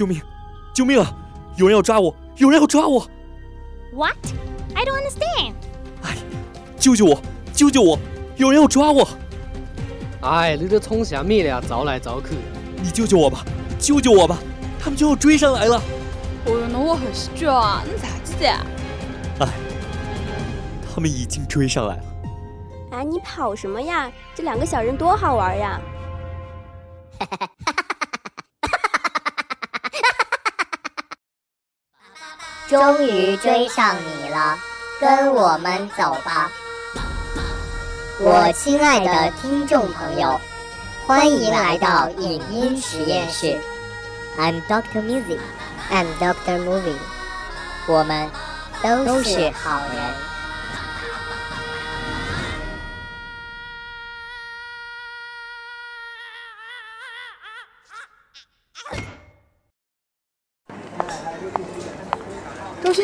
救命！救命啊！有人要抓我！有人要抓我！What? I don't understand. 哎，救救我！救救我！有人要抓我！哎，你这冲啥米了？找来找去。你救救我吧！救救我吧！他们就要追上来了。哦哟，那我很喜剧啊！你咋子的？哎，他们已经追上来了。哎，你跑什么呀？这两个小人多好玩呀！哈哈哈哈哈！终于追上你了，跟我们走吧，我亲爱的听众朋友，欢迎来到影音实验室。I'm Doctor Music，I'm Doctor Movie，我们都是好人。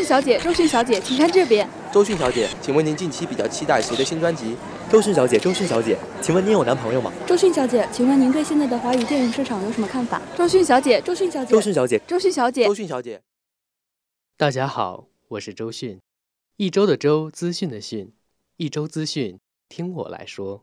小姐，周迅小姐，请看这边。周迅小姐，请问您近期比较期待谁的新专辑？周迅小姐，周迅小姐，请问您有男朋友吗？周迅小姐，请问您对现在的华语电影市场有什么看法？周迅小姐，周迅小姐，周迅小姐，周迅小姐，周迅小姐。大家好，我是周迅，一周的周，资讯的讯，一周资讯，听我来说。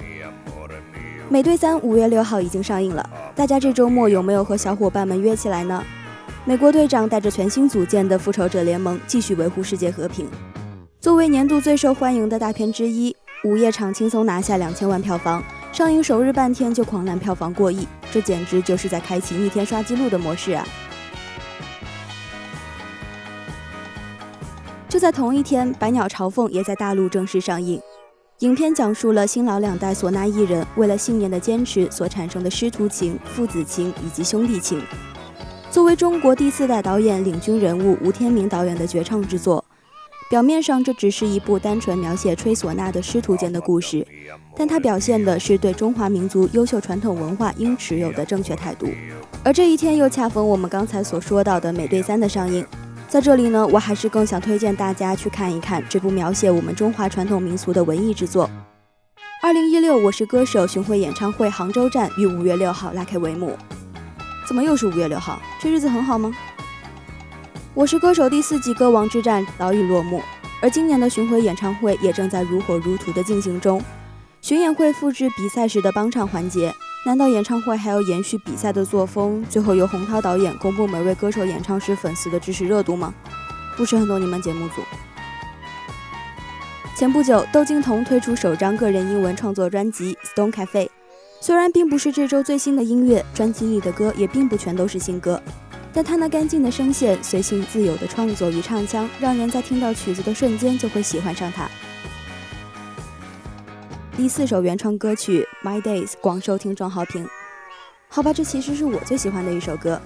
美队三五月六号已经上映了，大家这周末有没有和小伙伴们约起来呢？美国队长带着全新组建的复仇者联盟，继续维护世界和平。作为年度最受欢迎的大片之一，午夜场轻松拿下两千万票房，上映首日半天就狂揽票房过亿，这简直就是在开启逆天刷纪录的模式啊！就在同一天，《百鸟朝凤》也在大陆正式上映。影片讲述了新老两代唢呐艺人为了信念的坚持所产生的师徒情、父子情以及兄弟情。作为中国第四代导演领军人物吴天明导演的绝唱之作，表面上这只是一部单纯描写吹唢呐的师徒间的故事，但它表现的是对中华民族优秀传统文化应持有的正确态度。而这一天又恰逢我们刚才所说到的《美队三》的上映。在这里呢，我还是更想推荐大家去看一看这部描写我们中华传统民俗的文艺之作。二零一六我是歌手巡回演唱会杭州站于五月六号拉开帷幕。怎么又是五月六号？这日子很好吗？我是歌手第四季歌王之战早已落幕，而今年的巡回演唱会也正在如火如荼的进行中。巡演会复制比赛时的帮唱环节。难道演唱会还要延续比赛的作风，最后由洪涛导演公布每位歌手演唱时粉丝的支持热度吗？不是很懂你们节目组。前不久，窦靖童推出首张个人英文创作专辑《Stone Cafe》，虽然并不是这周最新的音乐，专辑里的歌也并不全都是新歌，但他那干净的声线、随性自由的创作与唱腔，让人在听到曲子的瞬间就会喜欢上他。第四首原创歌曲《My Days》广受听众好评。好吧，这其实是我最喜欢的一首歌。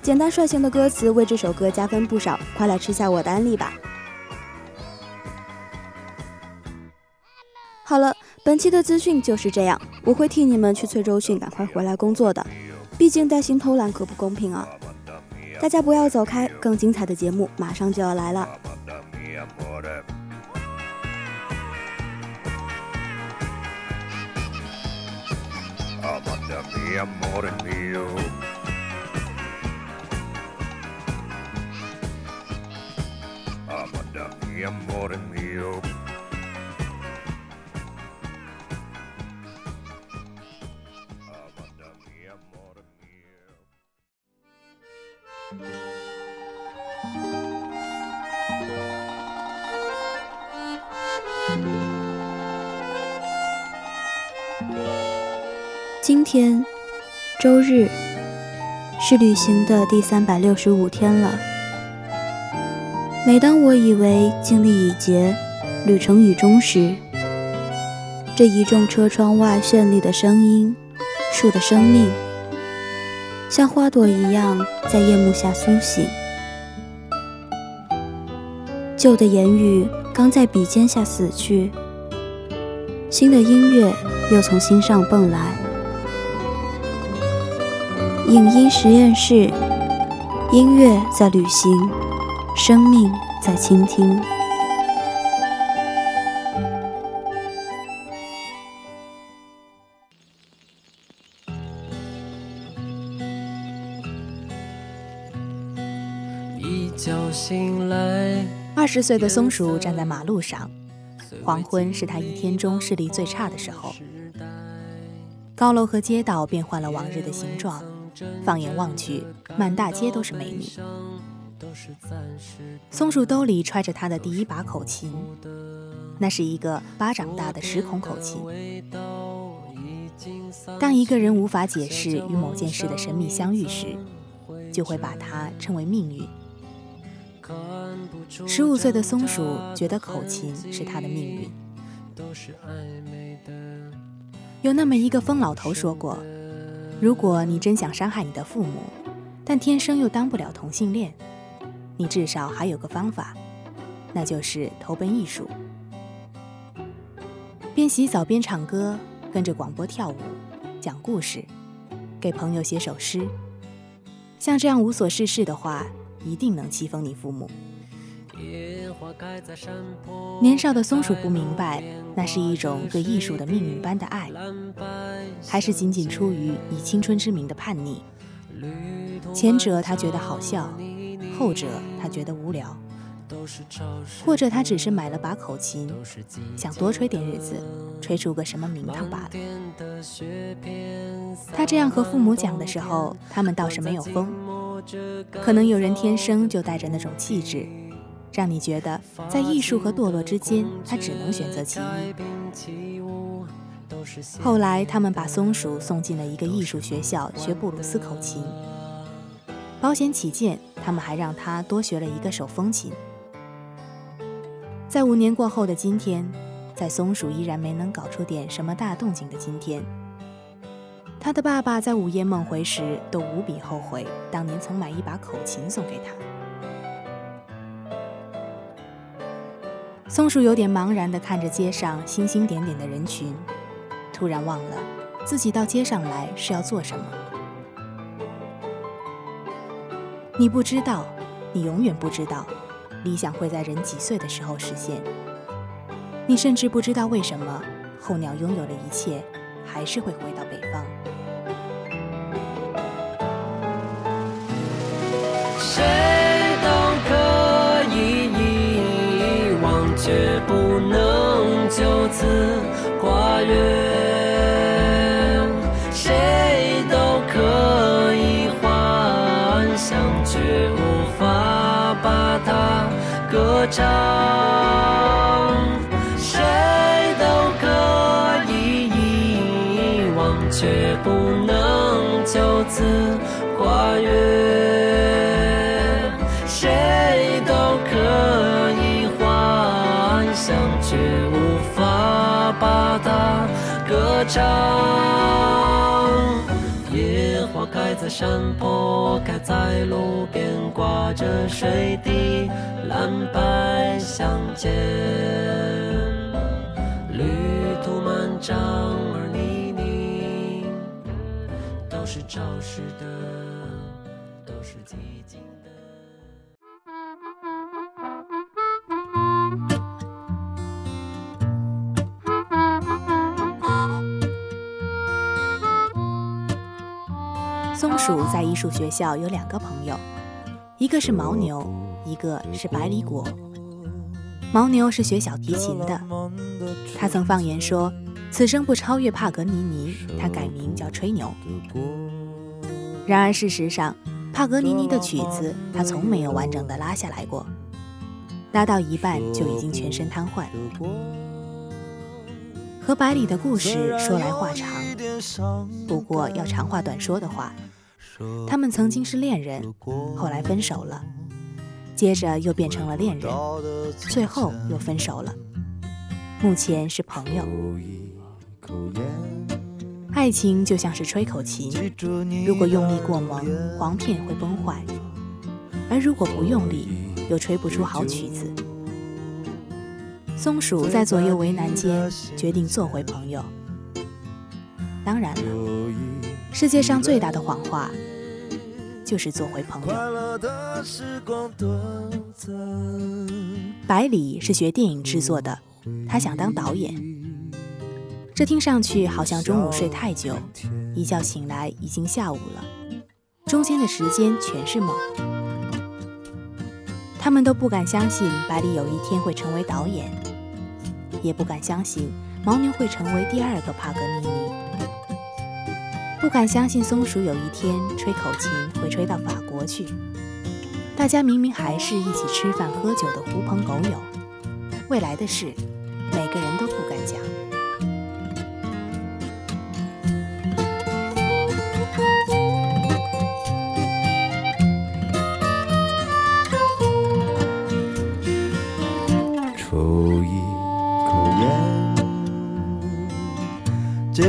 简单率性的歌词为这首歌加分不少，快来吃下我的安利吧。好了，本期的资讯就是这样，我会替你们去催周迅赶快回来工作的，毕竟带薪偷懒可不公平啊！大家不要走开，更精彩的节目马上就要来了。Mi amore mio. Amada mi amore mio. 周日是旅行的第三百六十五天了。每当我以为精力已竭，旅程已终时，这一众车窗外绚丽的声音，树的生命，像花朵一样在夜幕下苏醒。旧的言语刚在笔尖下死去，新的音乐又从心上蹦来。影音实验室，音乐在旅行，生命在倾听。一觉醒来二十岁的松鼠站在马路上，黄昏是他一天中视力最差的时候。高楼和街道变换了往日的形状，放眼望去，满大街都是美女。松鼠兜里揣着他的第一把口琴，那是一个巴掌大的十孔口琴。当一个人无法解释与某件事的神秘相遇时，就会把它称为命运。十五岁的松鼠觉得口琴是他的命运。有那么一个疯老头说过：“如果你真想伤害你的父母，但天生又当不了同性恋，你至少还有个方法，那就是投奔艺术。边洗澡边唱歌，跟着广播跳舞，讲故事，给朋友写首诗。像这样无所事事的话。”一定能气疯你父母。年少的松鼠不明白，那是一种对艺术的命运般的爱，还是仅仅出于以青春之名的叛逆？前者他觉得好笑，后者他觉得无聊，或者他只是买了把口琴，想多吹点日子，吹出个什么名堂罢了。他这样和父母讲的时候，他们倒是没有疯。可能有人天生就带着那种气质，让你觉得在艺术和堕落之间，他只能选择其一。后来，他们把松鼠送进了一个艺术学校学布鲁斯口琴。保险起见，他们还让他多学了一个手风琴。在五年过后的今天，在松鼠依然没能搞出点什么大动静的今天。他的爸爸在午夜梦回时都无比后悔，当年曾买一把口琴送给他。松鼠有点茫然地看着街上星星点点的人群，突然忘了自己到街上来是要做什么。你不知道，你永远不知道，理想会在人几岁的时候实现。你甚至不知道为什么候鸟拥有了一切，还是会回到北方。不能就此跨越；谁都可以幻想，却无法把它歌唱；谁都可以遗忘，却不能就此跨越。歌唱，野花开在山坡，开在路边，挂着水滴，蓝白相间。旅途漫长而泥泞，都是潮湿的，都是寂静。鼠在艺术学校有两个朋友，一个是牦牛，一个是百里果。牦牛是学小提琴的，他曾放言说，此生不超越帕格尼尼，他改名叫吹牛。然而事实上，帕格尼尼的曲子他从没有完整的拉下来过，拉到一半就已经全身瘫痪。和百里的故事说来话长，不过要长话短说的话。他们曾经是恋人，后来分手了，接着又变成了恋人，最后又分手了。目前是朋友。爱情就像是吹口琴，如果用力过猛，簧片会崩坏；而如果不用力，又吹不出好曲子。松鼠在左右为难间，决定做回朋友。当然了，世界上最大的谎话，就是做回朋友。百里是学电影制作的，他想当导演。这听上去好像中午睡太久，一觉醒来已经下午了，中间的时间全是梦。他们都不敢相信百里有一天会成为导演，也不敢相信牦牛会成为第二个帕格尼尼，不敢相信松鼠有一天吹口琴会吹到法国去。大家明明还是一起吃饭喝酒的狐朋狗友，未来的事，每个人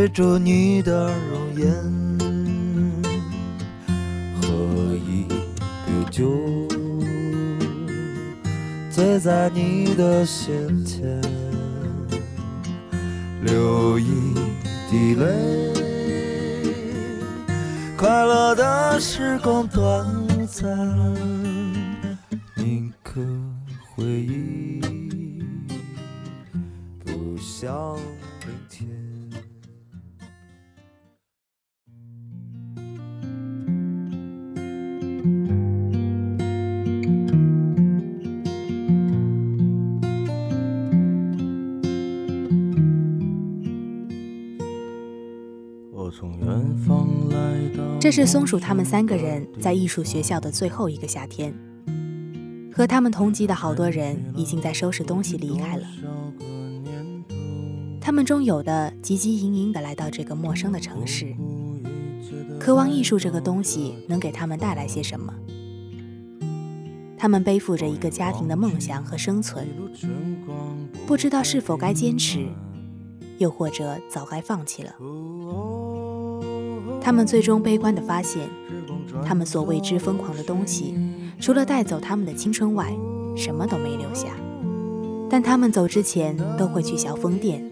借着你的容颜，喝一杯酒，醉在你的心田，流一滴泪。快乐的时光短暂，这是松鼠他们三个人在艺术学校的最后一个夏天。和他们同级的好多人已经在收拾东西离开了。他们中有的汲汲营营地来到这个陌生的城市，渴望艺术这个东西能给他们带来些什么。他们背负着一个家庭的梦想和生存，不知道是否该坚持，又或者早该放弃了。他们最终悲观地发现，他们所为之疯狂的东西，除了带走他们的青春外，什么都没留下。但他们走之前都会去小枫店，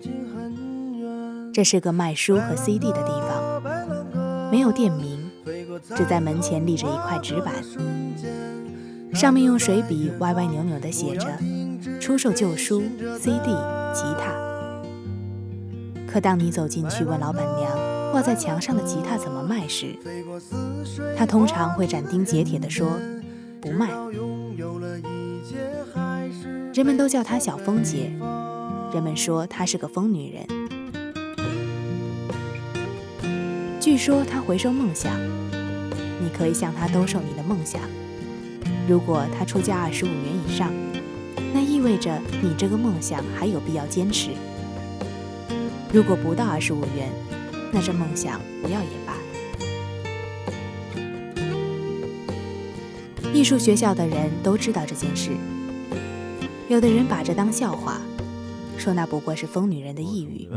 这是个卖书和 CD 的地方，没有店名，只在门前立着一块纸板，上面用水笔歪歪扭扭地写着“出售旧书、CD、吉他”。可当你走进去问老板娘，挂在墙上的吉他怎么卖时，他通常会斩钉截铁地说：“不卖。”人们都叫她小风姐，人们说她是个疯女人。据说她回收梦想，你可以向她兜售你的梦想。如果她出价二十五元以上，那意味着你这个梦想还有必要坚持。如果不到二十五元，那这梦想不要也罢。艺术学校的人都知道这件事，有的人把这当笑话，说那不过是疯女人的抑郁；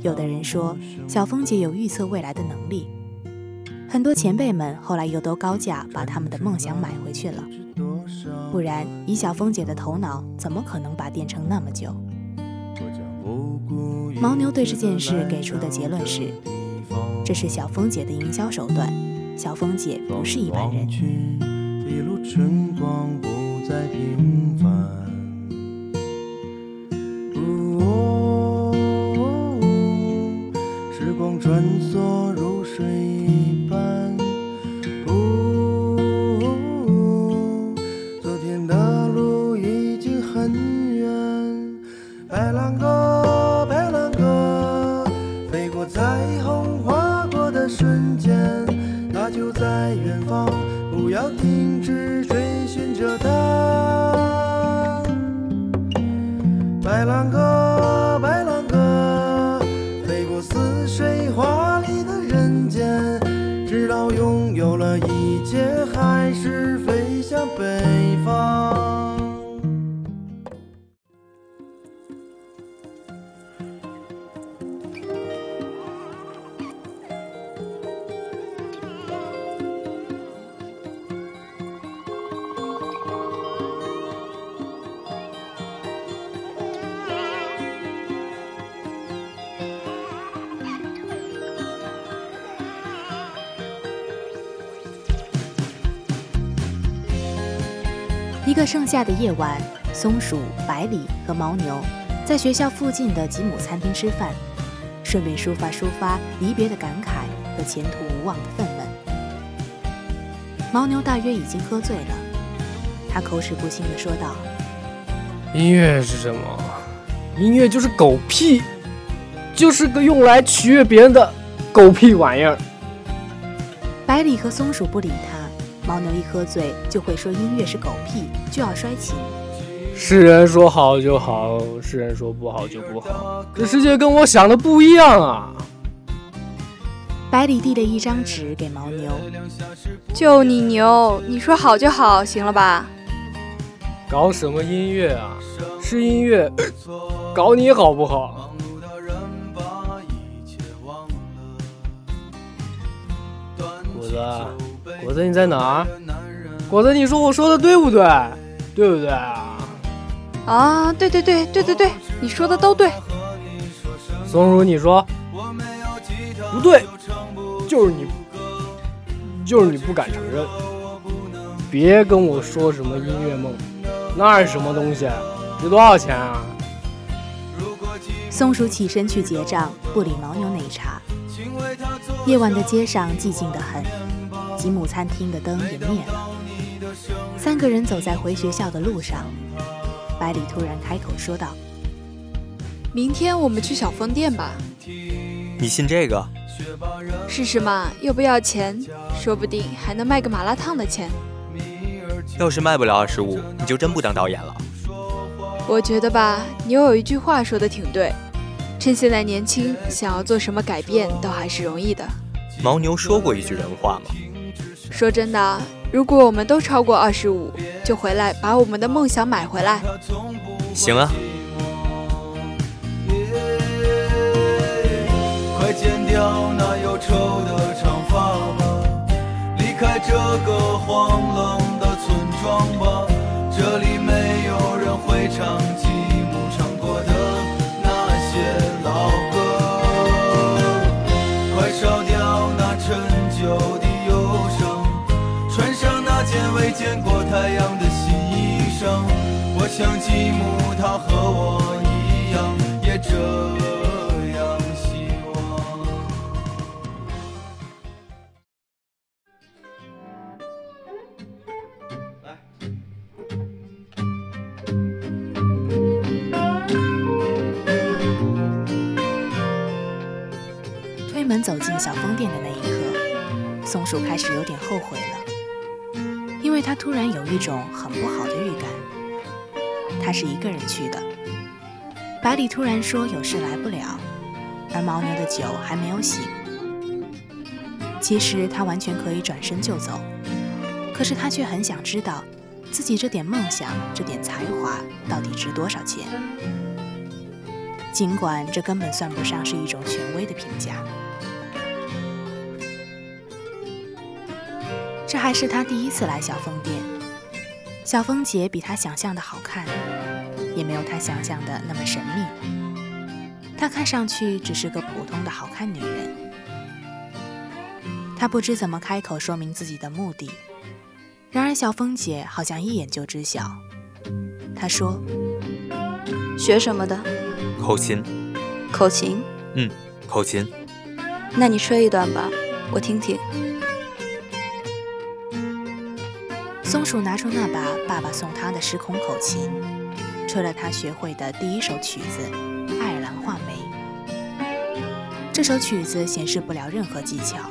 有的人说小峰姐有预测未来的能力。很多前辈们后来又都高价把他们的梦想买回去了，不然以小峰姐的头脑，怎么可能把店撑那么久？牦牛对这件事给出的结论是：这是小峰姐的营销手段。小峰姐不是一般人。一路春光不再平凡。北方。夏的夜晚，松鼠、百里和牦牛在学校附近的吉姆餐厅吃饭，顺便抒发抒发离别的感慨和前途无望的愤懑。牦牛大约已经喝醉了，他口齿不清地说道：“音乐是什么？音乐就是狗屁，就是个用来取悦别人的狗屁玩意儿。”百里和松鼠不理他，牦牛一喝醉就会说音乐是狗屁，就要摔琴。世人说好就好，世人说不好就不好，这世界跟我想的不一样啊！百里递了一张纸给牦牛，就你牛，你说好就好，行了吧？搞什么音乐啊？是音乐，搞你好不好？果子，果子你在哪儿？果子，你说我说的对不对？对不对啊？啊，对对对对对对，你说的都对。松鼠，你说不对，就是你，就是你不敢承认。别跟我说什么音乐梦，那是什么东西？值多少钱啊？松鼠起身去结账，不理牦牛奶茶。夜晚的街上寂静的很，吉姆餐厅的灯也灭了。三个人走在回学校的路上，百里突然开口说道：“明天我们去小风店吧。”你信这个？试试嘛，又不要钱，说不定还能卖个麻辣烫的钱。要是卖不了二十五，你就真不当导演了。我觉得吧，牛有一句话说的挺对，趁现在年轻，想要做什么改变都还是容易的。牦牛说过一句人话吗？说真的，如果我们都超过二十五，就回来把我们的梦想买回来。行啊。快剪掉那忧愁的长发吧，离开这个荒冷的村庄吧，这里没有人会唱像吉姆他和我一样，也这样希望。推。门走进小风店的那一刻，松鼠开始有点后悔了，因为他突然有一种很不好的预感。他是一个人去的。百里突然说有事来不了，而牦牛的酒还没有醒。其实他完全可以转身就走，可是他却很想知道，自己这点梦想、这点才华到底值多少钱。尽管这根本算不上是一种权威的评价。这还是他第一次来小风店。小风姐比他想象的好看，也没有他想象的那么神秘。她看上去只是个普通的好看女人。他不知怎么开口说明自己的目的，然而小风姐好像一眼就知晓。她说：“学什么的？口琴。口琴？嗯，口琴。那你吹一段吧，我听听。”松鼠拿出那把爸爸送他的时空口琴，吹了他学会的第一首曲子《爱尔兰画眉》。这首曲子显示不了任何技巧，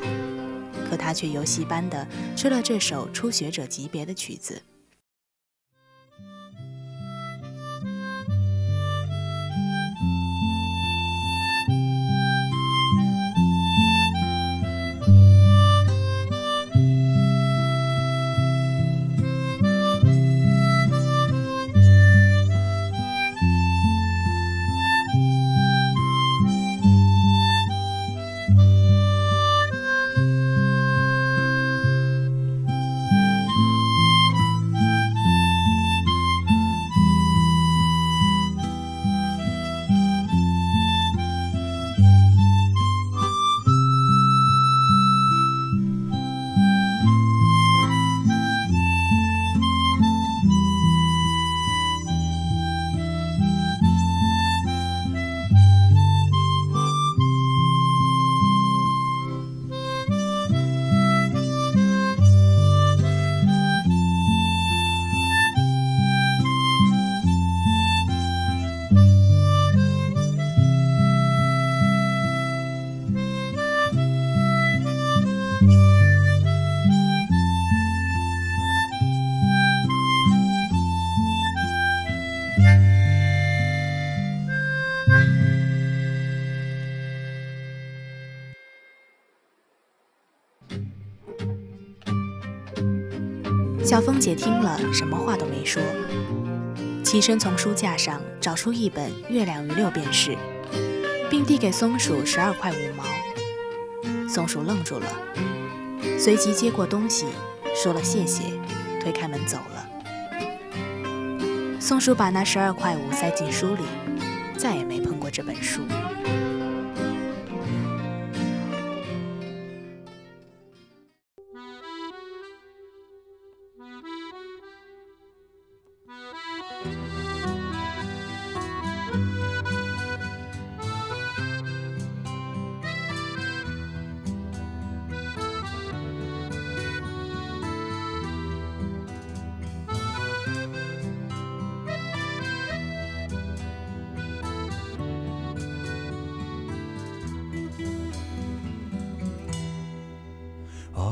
可他却游戏般的吹了这首初学者级别的曲子。小凤姐听了，什么话都没说，起身从书架上找出一本《月亮与六便士》，并递给松鼠十二块五毛。松鼠愣住了，随即接过东西，说了谢谢，推开门走了。松鼠把那十二块五塞进书里，再也没碰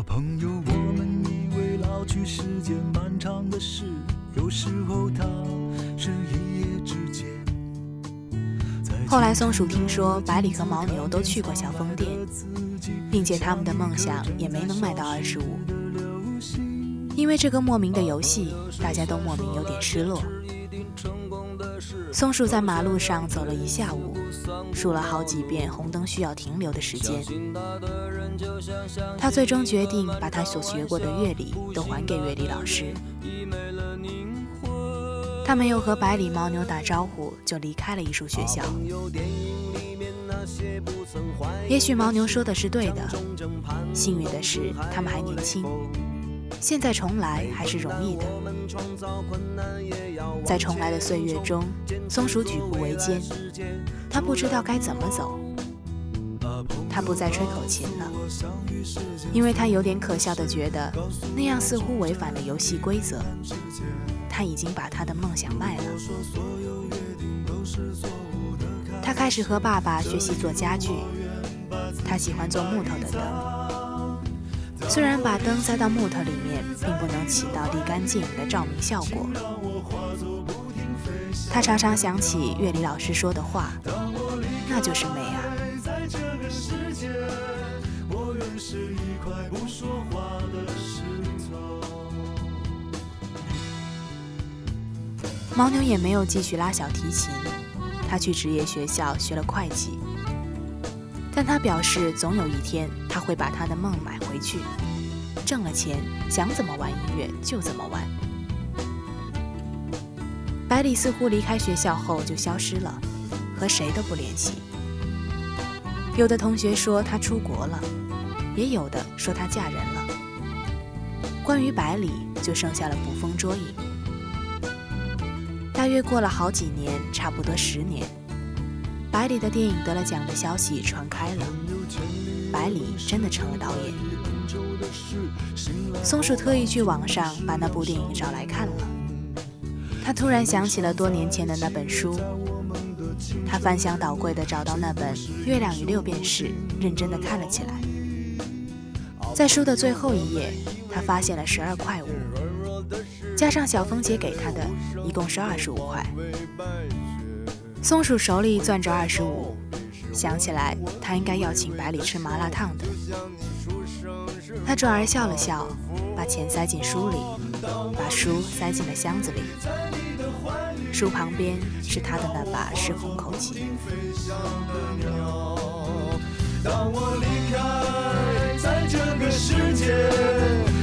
朋友，我们以为老去是件漫长的事，有时候它是一夜之间。后来，松鼠听说百里和牦牛都去过小疯店，并且他们的梦想也没能买到二十五。因为这个莫名的游戏，大家都莫名有点失落。松鼠在马路上走了一下午，数了好几遍红灯需要停留的时间。他最终决定把他所学过的乐理都还给乐理老师。他没有和百里、牦牛打招呼，就离开了艺术学校。也许牦牛说的是对的，幸运的是他们还年轻。现在重来还是容易的，在重来的岁月中，松鼠举步维艰，他不知道该怎么走。他不再吹口琴了，因为他有点可笑的觉得那样似乎违反了游戏规则。他已经把他的梦想卖了。他开始和爸爸学习做家具，他喜欢做木头的灯。虽然把灯塞到木头里面，并不能起到立竿见影的照明效果。他常常想起乐理老师说的话，那就是美啊。牦牛也没有继续拉小提琴，他去职业学校学了会计。但他表示，总有一天他会把他的梦买回去，挣了钱，想怎么玩音乐就怎么玩。百里似乎离开学校后就消失了，和谁都不联系。有的同学说他出国了，也有的说他嫁人了。关于百里，就剩下了捕风捉影。大约过了好几年，差不多十年，百里的电影得了奖的消息传开了，百里真的成了导演。松鼠特意去网上把那部电影找来看了，他突然想起了多年前的那本书，他翻箱倒柜的找到那本《月亮与六便士》，认真的看了起来。在书的最后一页，他发现了十二块五。加上小峰姐给他的，一共是二十五块。松鼠手里攥着二十五，想起来他应该要请百里吃麻辣烫的。他转而笑了笑，把钱塞进书里，把书塞进了箱子里。书旁边是他的那把失红口琴。当我离开，在这个世界。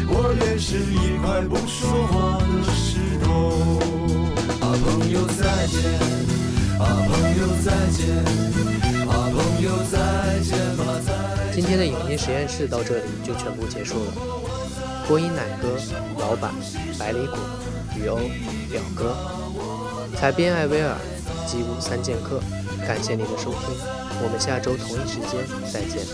我也是一块不说话的石头。啊，朋友再见，今天的影音实验室到这里就全部结束了。播音奶哥、老板、百里谷、雨欧、表哥，采编艾薇儿、吉屋三剑客。感谢您的收听，我们下周同一时间再见。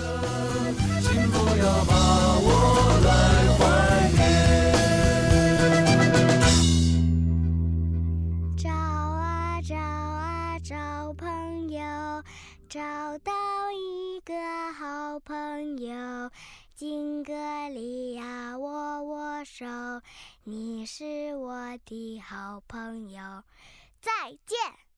朋友，金格里亚握握手，你是我的好朋友，再见。